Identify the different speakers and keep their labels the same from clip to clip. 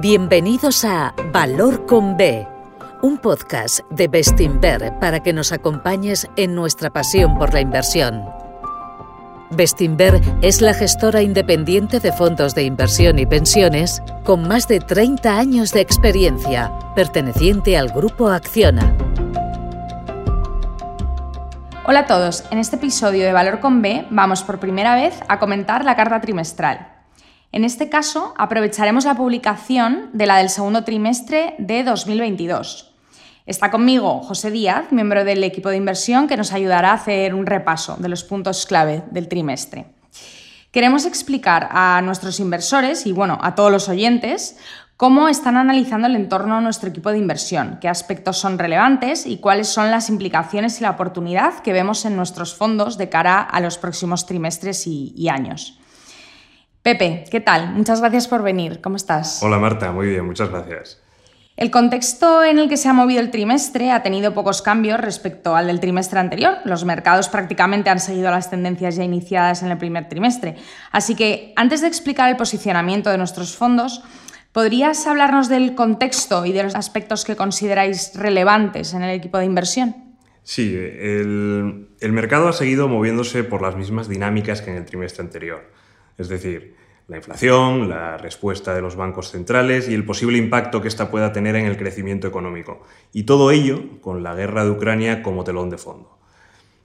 Speaker 1: Bienvenidos a Valor con B, un podcast de Bestinver para que nos acompañes en nuestra pasión por la inversión. Bestinver es la gestora independiente de fondos de inversión y pensiones con más de 30 años de experiencia, perteneciente al grupo Acciona.
Speaker 2: Hola a todos, en este episodio de Valor con B vamos por primera vez a comentar la carta trimestral. En este caso, aprovecharemos la publicación de la del segundo trimestre de 2022. Está conmigo José Díaz, miembro del equipo de inversión, que nos ayudará a hacer un repaso de los puntos clave del trimestre. Queremos explicar a nuestros inversores y bueno, a todos los oyentes cómo están analizando el entorno de nuestro equipo de inversión, qué aspectos son relevantes y cuáles son las implicaciones y la oportunidad que vemos en nuestros fondos de cara a los próximos trimestres y, y años. Pepe, ¿qué tal? Muchas gracias por venir. ¿Cómo estás?
Speaker 3: Hola Marta, muy bien, muchas gracias.
Speaker 2: El contexto en el que se ha movido el trimestre ha tenido pocos cambios respecto al del trimestre anterior. Los mercados prácticamente han seguido las tendencias ya iniciadas en el primer trimestre. Así que, antes de explicar el posicionamiento de nuestros fondos, ¿podrías hablarnos del contexto y de los aspectos que consideráis relevantes en el equipo de inversión?
Speaker 3: Sí, el, el mercado ha seguido moviéndose por las mismas dinámicas que en el trimestre anterior. Es decir, la inflación, la respuesta de los bancos centrales y el posible impacto que ésta pueda tener en el crecimiento económico. Y todo ello con la guerra de Ucrania como telón de fondo.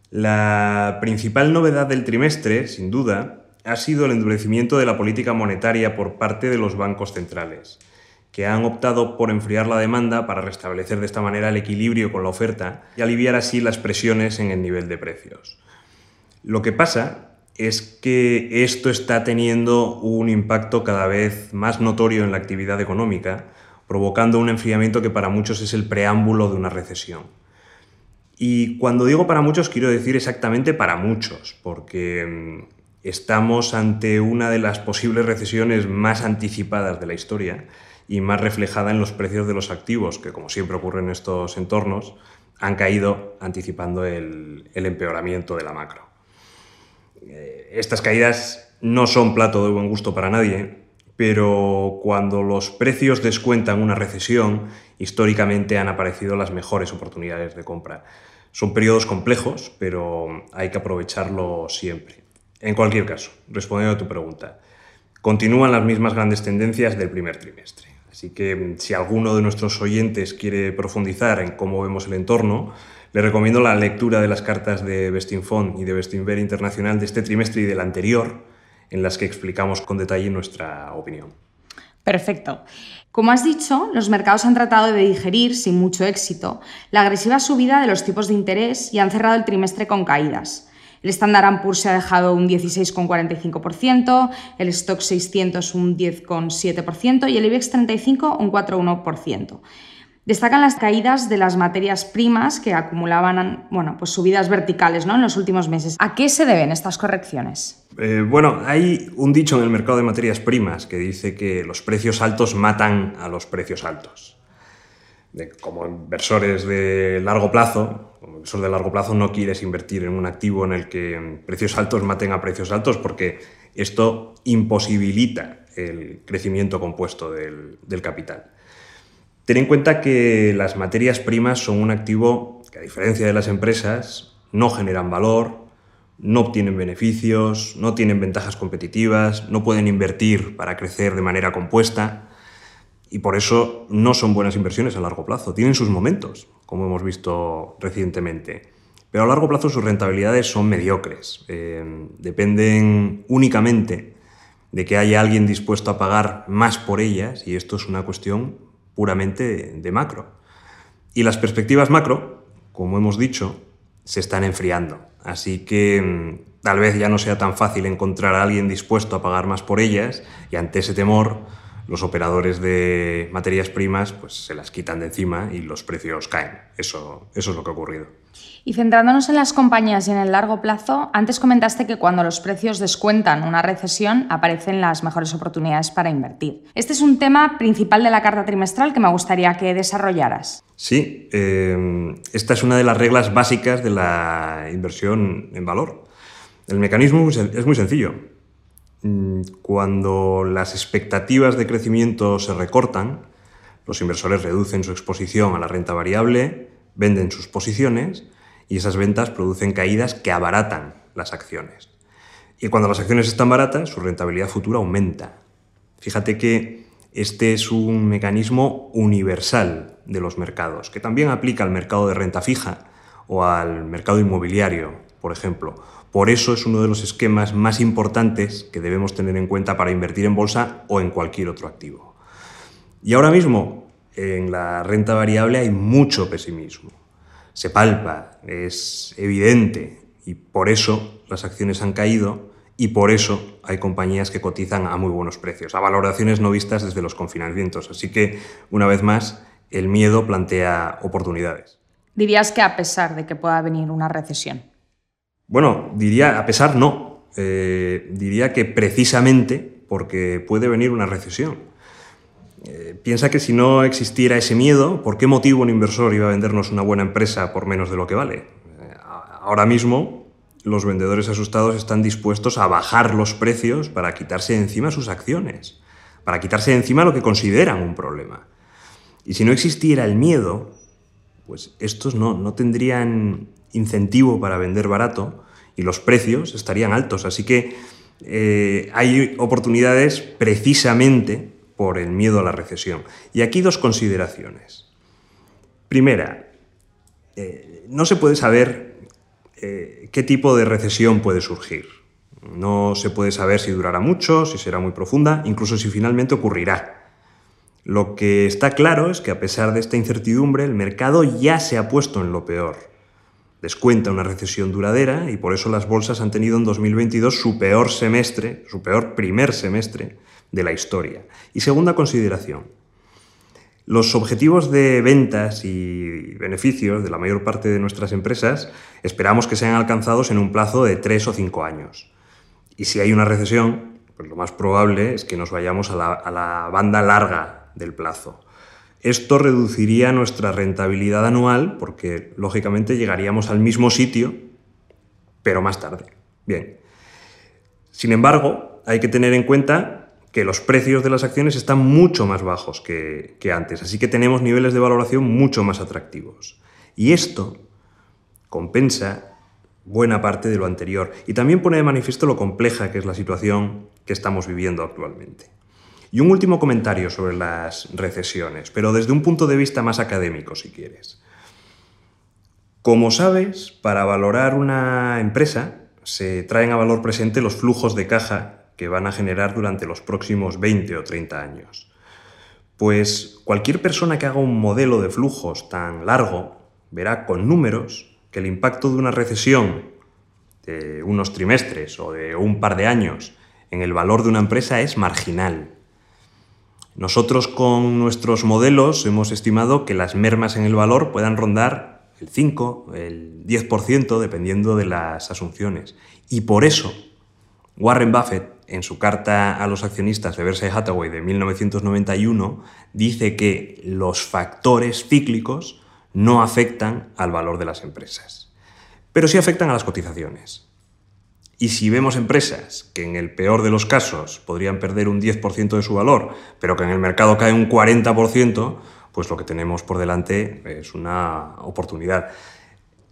Speaker 3: La principal novedad del trimestre, sin duda, ha sido el endurecimiento de la política monetaria por parte de los bancos centrales, que han optado por enfriar la demanda para restablecer de esta manera el equilibrio con la oferta y aliviar así las presiones en el nivel de precios. Lo que pasa es que esto está teniendo un impacto cada vez más notorio en la actividad económica, provocando un enfriamiento que para muchos es el preámbulo de una recesión. Y cuando digo para muchos, quiero decir exactamente para muchos, porque mm, estamos ante una de las posibles recesiones más anticipadas de la historia y más reflejada en los precios de los activos, que como siempre ocurre en estos entornos, han caído anticipando el, el empeoramiento de la macro. Eh, estas caídas no son plato de buen gusto para nadie, pero cuando los precios descuentan una recesión, históricamente han aparecido las mejores oportunidades de compra. Son periodos complejos, pero hay que aprovecharlo siempre. En cualquier caso, respondiendo a tu pregunta, continúan las mismas grandes tendencias del primer trimestre. Así que si alguno de nuestros oyentes quiere profundizar en cómo vemos el entorno, le recomiendo la lectura de las cartas de Bestinfond y de Bestinver Internacional de este trimestre y del anterior, en las que explicamos con detalle nuestra opinión.
Speaker 2: Perfecto. Como has dicho, los mercados han tratado de digerir, sin mucho éxito, la agresiva subida de los tipos de interés y han cerrado el trimestre con caídas. El Standard Poor's se ha dejado un 16,45%, el Stock 600 un 10,7% y el IBEX 35 un 4,1%. Destacan las caídas de las materias primas que acumulaban bueno, pues subidas verticales ¿no? en los últimos meses. ¿A qué se deben estas correcciones?
Speaker 3: Eh, bueno, hay un dicho en el mercado de materias primas que dice que los precios altos matan a los precios altos. como inversores de largo plazo, como de largo plazo no quieres invertir en un activo en el que precios altos maten a precios altos porque esto imposibilita el crecimiento compuesto del capital. Ten en cuenta que las materias primas son un activo que, a diferencia de las empresas, no generan valor, no obtienen beneficios, no tienen ventajas competitivas, no pueden invertir para crecer de manera compuesta y por eso no son buenas inversiones a largo plazo. Tienen sus momentos, como hemos visto recientemente, pero a largo plazo sus rentabilidades son mediocres. Eh, dependen únicamente de que haya alguien dispuesto a pagar más por ellas y esto es una cuestión puramente de macro. Y las perspectivas macro, como hemos dicho, se están enfriando. Así que mm, tal vez ya no sea tan fácil encontrar a alguien dispuesto a pagar más por ellas y ante ese temor los operadores de materias primas pues, se las quitan de encima y los precios caen. Eso, eso es lo que ha ocurrido.
Speaker 2: Y centrándonos en las compañías y en el largo plazo, antes comentaste que cuando los precios descuentan una recesión aparecen las mejores oportunidades para invertir. Este es un tema principal de la carta trimestral que me gustaría que desarrollaras.
Speaker 3: Sí, eh, esta es una de las reglas básicas de la inversión en valor. El mecanismo es muy sencillo cuando las expectativas de crecimiento se recortan, los inversores reducen su exposición a la renta variable, venden sus posiciones y esas ventas producen caídas que abaratan las acciones. Y cuando las acciones están baratas, su rentabilidad futura aumenta. Fíjate que este es un mecanismo universal de los mercados, que también aplica al mercado de renta fija o al mercado inmobiliario, por ejemplo. Por eso es uno de los esquemas más importantes que debemos tener en cuenta para invertir en bolsa o en cualquier otro activo. Y ahora mismo, en la renta variable hay mucho pesimismo. Se palpa, es evidente, y por eso las acciones han caído y por eso hay compañías que cotizan a muy buenos precios, a valoraciones no vistas desde los confinamientos. Así que, una vez más, el miedo plantea oportunidades.
Speaker 2: Dirías que a pesar de que pueda venir una recesión.
Speaker 3: Bueno, diría, a pesar no. Eh, diría que precisamente porque puede venir una recesión. Eh, piensa que si no existiera ese miedo, ¿por qué motivo un inversor iba a vendernos una buena empresa por menos de lo que vale? Eh, ahora mismo, los vendedores asustados están dispuestos a bajar los precios para quitarse de encima sus acciones, para quitarse de encima lo que consideran un problema. Y si no existiera el miedo, pues estos no, no tendrían incentivo para vender barato y los precios estarían altos. Así que eh, hay oportunidades precisamente por el miedo a la recesión. Y aquí dos consideraciones. Primera, eh, no se puede saber eh, qué tipo de recesión puede surgir. No se puede saber si durará mucho, si será muy profunda, incluso si finalmente ocurrirá. Lo que está claro es que a pesar de esta incertidumbre, el mercado ya se ha puesto en lo peor descuenta una recesión duradera y por eso las bolsas han tenido en 2022 su peor semestre, su peor primer semestre de la historia. Y segunda consideración, los objetivos de ventas y beneficios de la mayor parte de nuestras empresas esperamos que sean alcanzados en un plazo de tres o cinco años. Y si hay una recesión, pues lo más probable es que nos vayamos a la, a la banda larga del plazo. Esto reduciría nuestra rentabilidad anual porque, lógicamente, llegaríamos al mismo sitio, pero más tarde. Bien. Sin embargo, hay que tener en cuenta que los precios de las acciones están mucho más bajos que, que antes, así que tenemos niveles de valoración mucho más atractivos. Y esto compensa buena parte de lo anterior y también pone de manifiesto lo compleja que es la situación que estamos viviendo actualmente. Y un último comentario sobre las recesiones, pero desde un punto de vista más académico, si quieres. Como sabes, para valorar una empresa se traen a valor presente los flujos de caja que van a generar durante los próximos 20 o 30 años. Pues cualquier persona que haga un modelo de flujos tan largo verá con números que el impacto de una recesión de unos trimestres o de un par de años en el valor de una empresa es marginal. Nosotros con nuestros modelos hemos estimado que las mermas en el valor puedan rondar el 5, el 10%, dependiendo de las asunciones. Y por eso, Warren Buffett, en su carta a los accionistas de Berkshire Hathaway de 1991, dice que los factores cíclicos no afectan al valor de las empresas, pero sí afectan a las cotizaciones. Y si vemos empresas que en el peor de los casos podrían perder un 10% de su valor, pero que en el mercado cae un 40%, pues lo que tenemos por delante es una oportunidad.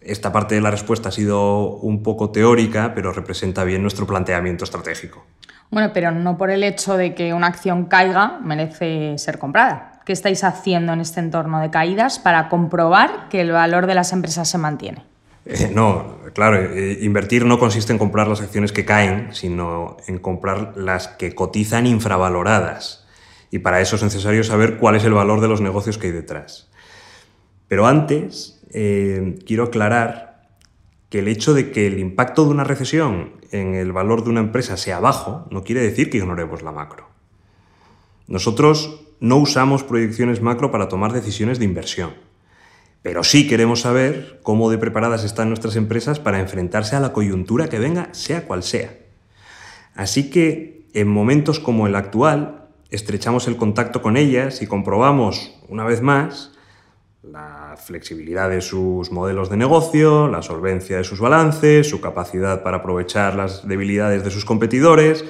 Speaker 3: Esta parte de la respuesta ha sido un poco teórica, pero representa bien nuestro planteamiento estratégico.
Speaker 2: Bueno, pero no por el hecho de que una acción caiga merece ser comprada. ¿Qué estáis haciendo en este entorno de caídas para comprobar que el valor de las empresas se mantiene?
Speaker 3: Eh, no, claro, eh, invertir no consiste en comprar las acciones que caen, sino en comprar las que cotizan infravaloradas. Y para eso es necesario saber cuál es el valor de los negocios que hay detrás. Pero antes, eh, quiero aclarar que el hecho de que el impacto de una recesión en el valor de una empresa sea bajo no quiere decir que ignoremos la macro. Nosotros no usamos proyecciones macro para tomar decisiones de inversión. Pero sí queremos saber cómo de preparadas están nuestras empresas para enfrentarse a la coyuntura que venga, sea cual sea. Así que en momentos como el actual, estrechamos el contacto con ellas y comprobamos, una vez más, la flexibilidad de sus modelos de negocio, la solvencia de sus balances, su capacidad para aprovechar las debilidades de sus competidores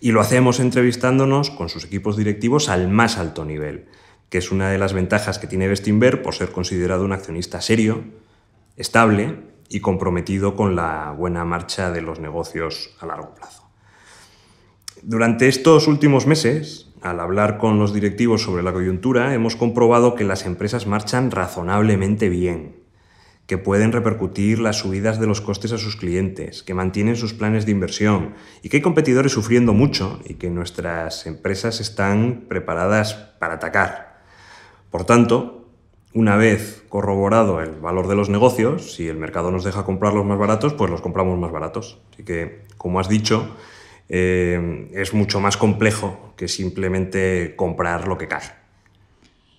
Speaker 3: Y lo hacemos entrevistándonos con sus equipos directivos al más alto nivel, que es una de las ventajas que tiene Bestinver por ser considerado un accionista serio, estable y comprometido con la buena marcha de los negocios a largo plazo. Durante estos últimos meses, al hablar con los directivos sobre la coyuntura, hemos comprobado que las empresas marchan razonablemente bien, que pueden repercutir las subidas de los costes a sus clientes, que mantienen sus planes de inversión y que hay competidores sufriendo mucho y que nuestras empresas están preparadas para atacar. Por tanto, una vez corroborado el valor de los negocios, si el mercado nos deja comprarlos más baratos, pues los compramos más baratos. Así que, como has dicho, eh, es mucho más complejo que simplemente comprar lo que cae.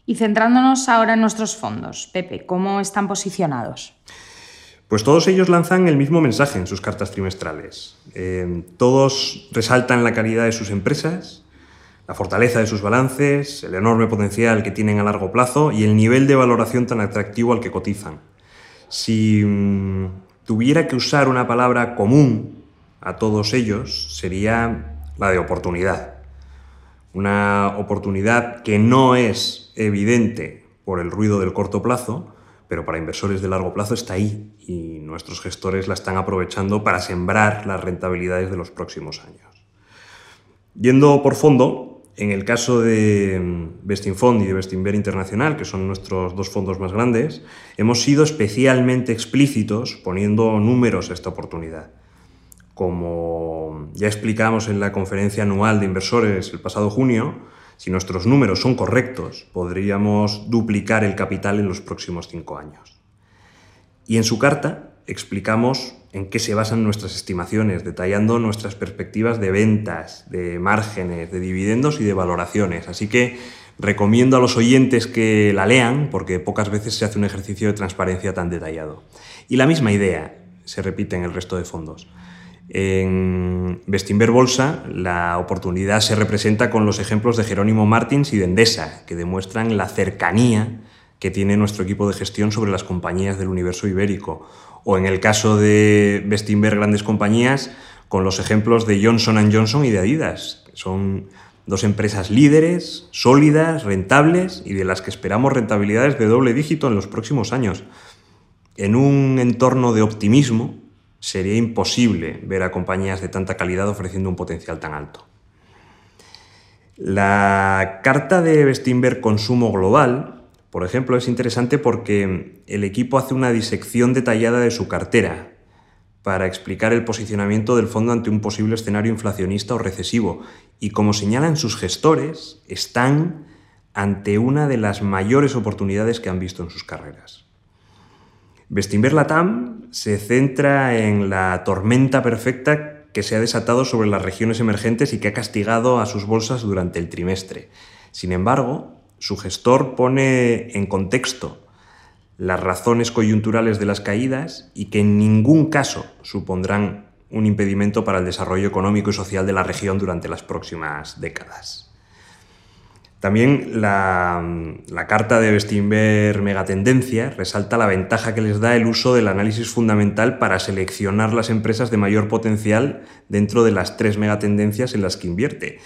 Speaker 2: Y centrándonos ahora en nuestros fondos, Pepe, ¿cómo están posicionados?
Speaker 3: Pues todos ellos lanzan el mismo mensaje en sus cartas trimestrales. Eh, todos resaltan la calidad de sus empresas, la fortaleza de sus balances, el enorme potencial que tienen a largo plazo y el nivel de valoración tan atractivo al que cotizan. Si mm, tuviera que usar una palabra común a todos ellos, sería la de oportunidad. Una oportunidad que no es evidente por el ruido del corto plazo, pero para inversores de largo plazo está ahí y nuestros gestores la están aprovechando para sembrar las rentabilidades de los próximos años. Yendo por fondo, en el caso de Bestinfond y de Bestinver Internacional, que son nuestros dos fondos más grandes, hemos sido especialmente explícitos poniendo números a esta oportunidad. Como ya explicamos en la conferencia anual de inversores el pasado junio, si nuestros números son correctos, podríamos duplicar el capital en los próximos cinco años. Y en su carta explicamos en qué se basan nuestras estimaciones, detallando nuestras perspectivas de ventas, de márgenes, de dividendos y de valoraciones. Así que recomiendo a los oyentes que la lean porque pocas veces se hace un ejercicio de transparencia tan detallado. Y la misma idea se repite en el resto de fondos. En Bestinver Bolsa, la oportunidad se representa con los ejemplos de Jerónimo Martins y de Endesa, que demuestran la cercanía que tiene nuestro equipo de gestión sobre las compañías del universo ibérico. O en el caso de Bestinver Grandes Compañías, con los ejemplos de Johnson Johnson y de Adidas, son dos empresas líderes, sólidas, rentables y de las que esperamos rentabilidades de doble dígito en los próximos años. En un entorno de optimismo, sería imposible ver a compañías de tanta calidad ofreciendo un potencial tan alto. La carta de Bestinver Consumo Global, por ejemplo, es interesante porque el equipo hace una disección detallada de su cartera para explicar el posicionamiento del fondo ante un posible escenario inflacionista o recesivo. Y como señalan sus gestores, están ante una de las mayores oportunidades que han visto en sus carreras. Bestinver Latam se centra en la tormenta perfecta que se ha desatado sobre las regiones emergentes y que ha castigado a sus bolsas durante el trimestre. Sin embargo, su gestor pone en contexto las razones coyunturales de las caídas y que en ningún caso supondrán un impedimento para el desarrollo económico y social de la región durante las próximas décadas. También la, carta de Bestinver Megatendencia resalta la ventaja que les da el uso del análisis fundamental para seleccionar las empresas de mayor potencial dentro de las tres megatendencias en las que invierte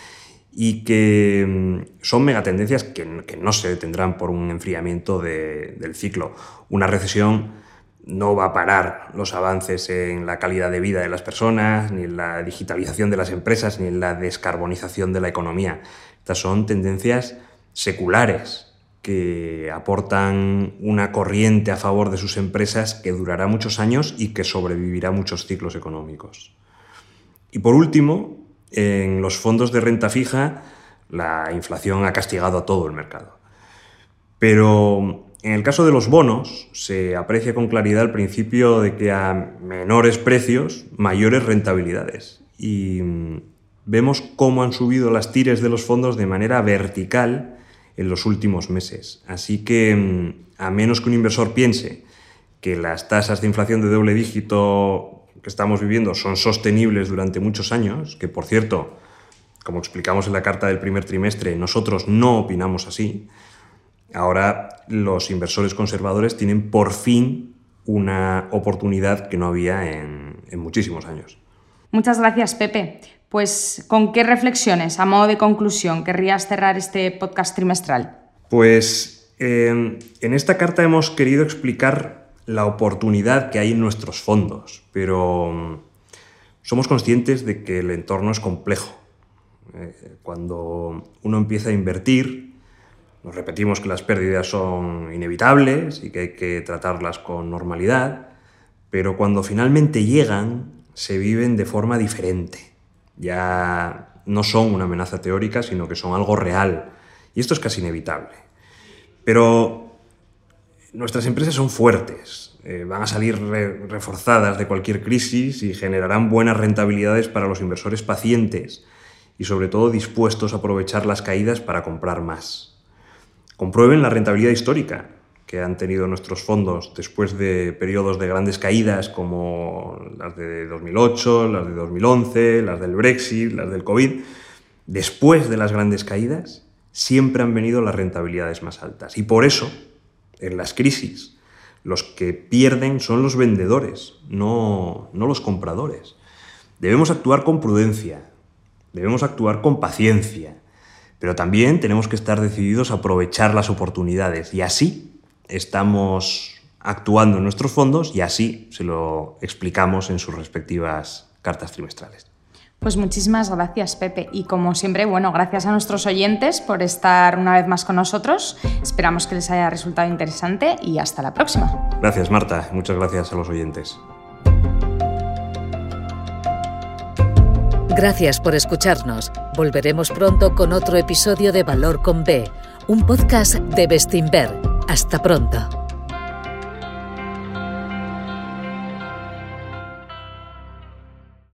Speaker 3: y que mm, son megatendencias que, que no se detendrán por un enfriamiento del ciclo. Una recesión no va a parar los avances en la calidad de vida de las personas, ni en la digitalización de las empresas, ni en la descarbonización de la economía. Estas son tendencias seculares que aportan una corriente a favor de sus empresas que durará muchos años y que sobrevivirá muchos ciclos económicos. Y por último, en los fondos de renta fija, la inflación ha castigado a todo el mercado. Pero en el caso de los bonos, se aprecia con claridad el principio de que a menores precios, mayores rentabilidades. Y vemos cómo han subido las tires de los fondos de manera vertical en los últimos meses. Así que, mm, a menos que un inversor piense que las tasas de inflación de doble dígito que estamos viviendo son sostenibles durante muchos años, que por cierto, como explicamos en la carta del primer trimestre, nosotros no opinamos así, ahora los inversores conservadores tienen por fin una oportunidad que no había en, en muchísimos años.
Speaker 2: Muchas gracias, Pepe. Pues, ¿con qué reflexiones, a modo de conclusión, querrías cerrar este podcast trimestral?
Speaker 3: Pues en esta carta hemos querido explicar la oportunidad que hay en nuestros fondos, pero mm, somos conscientes de que el entorno es complejo. Eh, cuando uno empieza a invertir, nos repetimos que las pérdidas son inevitables y que hay que tratarlas con normalidad, pero cuando finalmente llegan, se viven de forma diferente. Ya no son una amenaza teórica, sino que son algo real. Y esto es casi inevitable. Pero nuestras empresas son fuertes, eh, van a salir reforzadas de cualquier crisis y generarán buenas rentabilidades para los inversores pacientes y sobre todo dispuestos a aprovechar las caídas para comprar más. Comprueben la rentabilidad histórica que han tenido nuestros fondos después de periodos de grandes caídas como las de 2008, las de 2011, las del Brexit, las del COVID. Después de las grandes caídas, siempre han venido las rentabilidades más altas. Y por eso, en las crisis, los que pierden son los vendedores, no, no los compradores. Debemos actuar con prudencia, debemos actuar con paciencia, pero también tenemos que estar decididos a aprovechar las oportunidades y así estamos actuando en nuestros fondos y así se lo explicamos en sus respectivas cartas trimestrales.
Speaker 2: Pues muchísimas gracias, Pepe. Y como siempre, bueno, gracias a nuestros oyentes por estar una vez más con nosotros. Esperamos que les haya resultado interesante y hasta la próxima.
Speaker 3: Gracias, Marta. Muchas gracias a los oyentes.
Speaker 1: Gracias por escucharnos. Volveremos pronto con otro episodio de Valor con B, un podcast de Bestinver hasta pronto.